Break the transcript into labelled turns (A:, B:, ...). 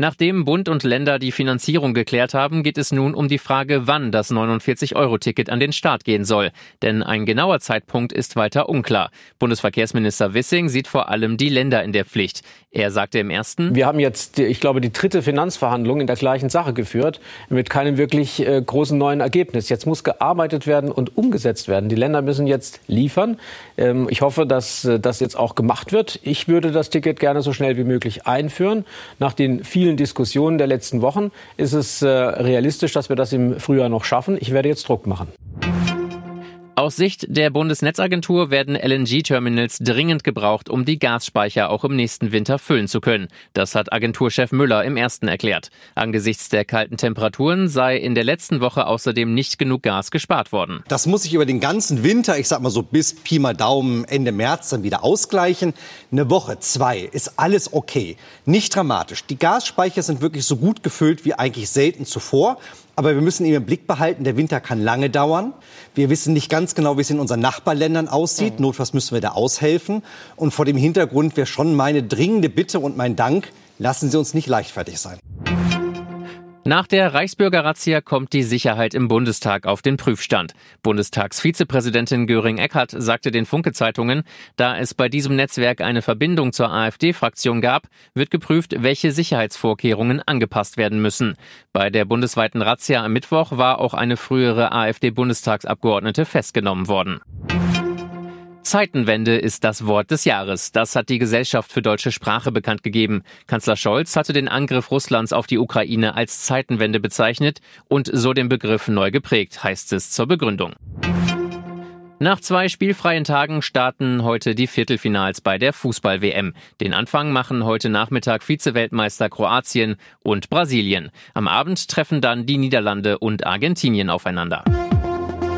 A: Nachdem Bund und Länder die Finanzierung geklärt haben, geht es nun um die Frage, wann das 49-Euro-Ticket an den Start gehen soll. Denn ein genauer Zeitpunkt ist weiter unklar. Bundesverkehrsminister Wissing sieht vor allem die Länder in der Pflicht. Er sagte im ersten,
B: Wir haben jetzt, ich glaube, die dritte Finanzverhandlung in der gleichen Sache geführt, mit keinem wirklich äh, großen neuen Ergebnis. Jetzt muss gearbeitet werden und umgesetzt werden. Die Länder müssen jetzt liefern. Ähm, ich hoffe, dass äh, das jetzt auch gemacht wird. Ich würde das Ticket gerne so schnell wie möglich einführen. Nach den vielen vielen Diskussionen der letzten Wochen ist es äh, realistisch, dass wir das im Frühjahr noch schaffen. Ich werde jetzt Druck machen.
A: Aus Sicht der Bundesnetzagentur werden LNG-Terminals dringend gebraucht, um die Gasspeicher auch im nächsten Winter füllen zu können. Das hat Agenturchef Müller im ersten erklärt. Angesichts der kalten Temperaturen sei in der letzten Woche außerdem nicht genug Gas gespart worden.
C: Das muss sich über den ganzen Winter, ich sag mal so bis Pi mal Daumen Ende März dann wieder ausgleichen. Eine Woche, zwei ist alles okay. Nicht dramatisch. Die Gasspeicher sind wirklich so gut gefüllt wie eigentlich selten zuvor. Aber wir müssen eben im Blick behalten, der Winter kann lange dauern. Wir wissen nicht ganz genau, wie es in unseren Nachbarländern aussieht. Mhm. Notfalls müssen wir da aushelfen. Und vor dem Hintergrund wäre schon meine dringende Bitte und mein Dank, lassen Sie uns nicht leichtfertig sein.
A: Nach der Reichsbürger-Razzia kommt die Sicherheit im Bundestag auf den Prüfstand. Bundestagsvizepräsidentin Göring-Eckardt sagte den Funke-Zeitungen, da es bei diesem Netzwerk eine Verbindung zur AfD-Fraktion gab, wird geprüft, welche Sicherheitsvorkehrungen angepasst werden müssen. Bei der bundesweiten Razzia am Mittwoch war auch eine frühere AfD-Bundestagsabgeordnete festgenommen worden. Zeitenwende ist das Wort des Jahres. Das hat die Gesellschaft für deutsche Sprache bekannt gegeben. Kanzler Scholz hatte den Angriff Russlands auf die Ukraine als Zeitenwende bezeichnet und so den Begriff neu geprägt, heißt es zur Begründung. Nach zwei spielfreien Tagen starten heute die Viertelfinals bei der Fußball-WM. Den Anfang machen heute Nachmittag Vize-Weltmeister Kroatien und Brasilien. Am Abend treffen dann die Niederlande und Argentinien aufeinander.